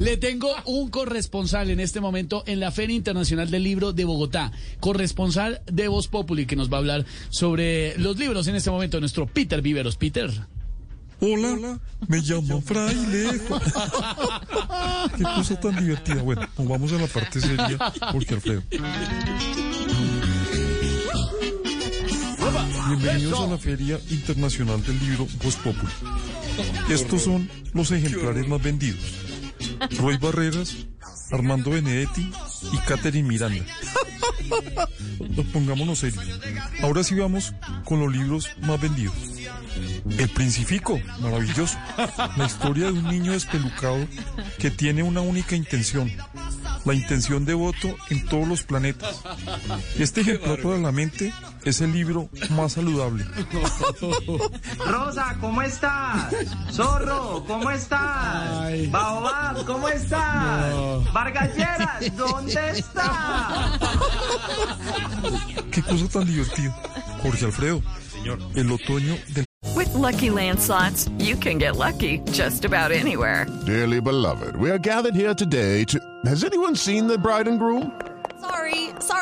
Le tengo un corresponsal en este momento en la Feria Internacional del Libro de Bogotá. Corresponsal de Voz Populi que nos va a hablar sobre los libros en este momento. Nuestro Peter Viveros. Peter. Hola, me llamo Frailejo. Qué cosa tan divertida. Bueno, nos vamos a la parte seria, porque Alfredo. Bienvenidos a la Feria Internacional del Libro Voz Populi. Estos son los ejemplares más vendidos. Roy Barreras, Armando Benedetti y Catherine Miranda. Nos pongámonos serios. Ahora sí vamos con los libros más vendidos. El Princifico, maravilloso. La historia de un niño despelucado que tiene una única intención. La intención de voto en todos los planetas. Este ejemplar para la mente es el libro más saludable. Rosa, ¿cómo estás? Zorro, ¿cómo estás? Baobab, ¿cómo estás? Vargalleras, ¿dónde estás? Qué cosa tan divertida. Jorge Alfredo, el otoño del With Lucky Land slots, you can get lucky just about anywhere. Dearly beloved, we are gathered here today to. Has anyone seen the bride and groom?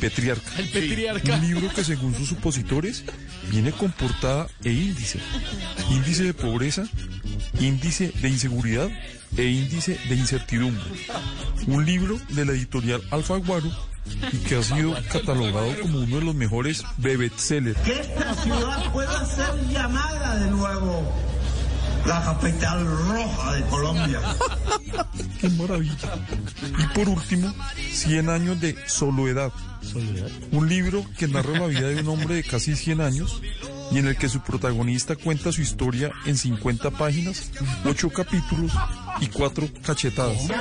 Petriarca. El Petriarca. Un libro que según sus supositores viene con portada e índice. Índice de pobreza, índice de inseguridad e índice de incertidumbre. Un libro de la editorial Alfaguaro y que ha sido catalogado como uno de los mejores bestsellers. Que esta ciudad pueda ser llamada de nuevo la capital roja de Colombia. ¡Qué maravilla! Y por último, 100 años de soledad. Un libro que narra la vida de un hombre de casi 100 años y en el que su protagonista cuenta su historia en 50 páginas, 8 capítulos y 4 cachetadas.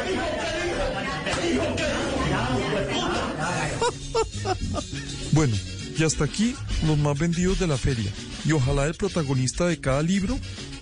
Bueno, y hasta aquí los más vendidos de la feria. Y ojalá el protagonista de cada libro,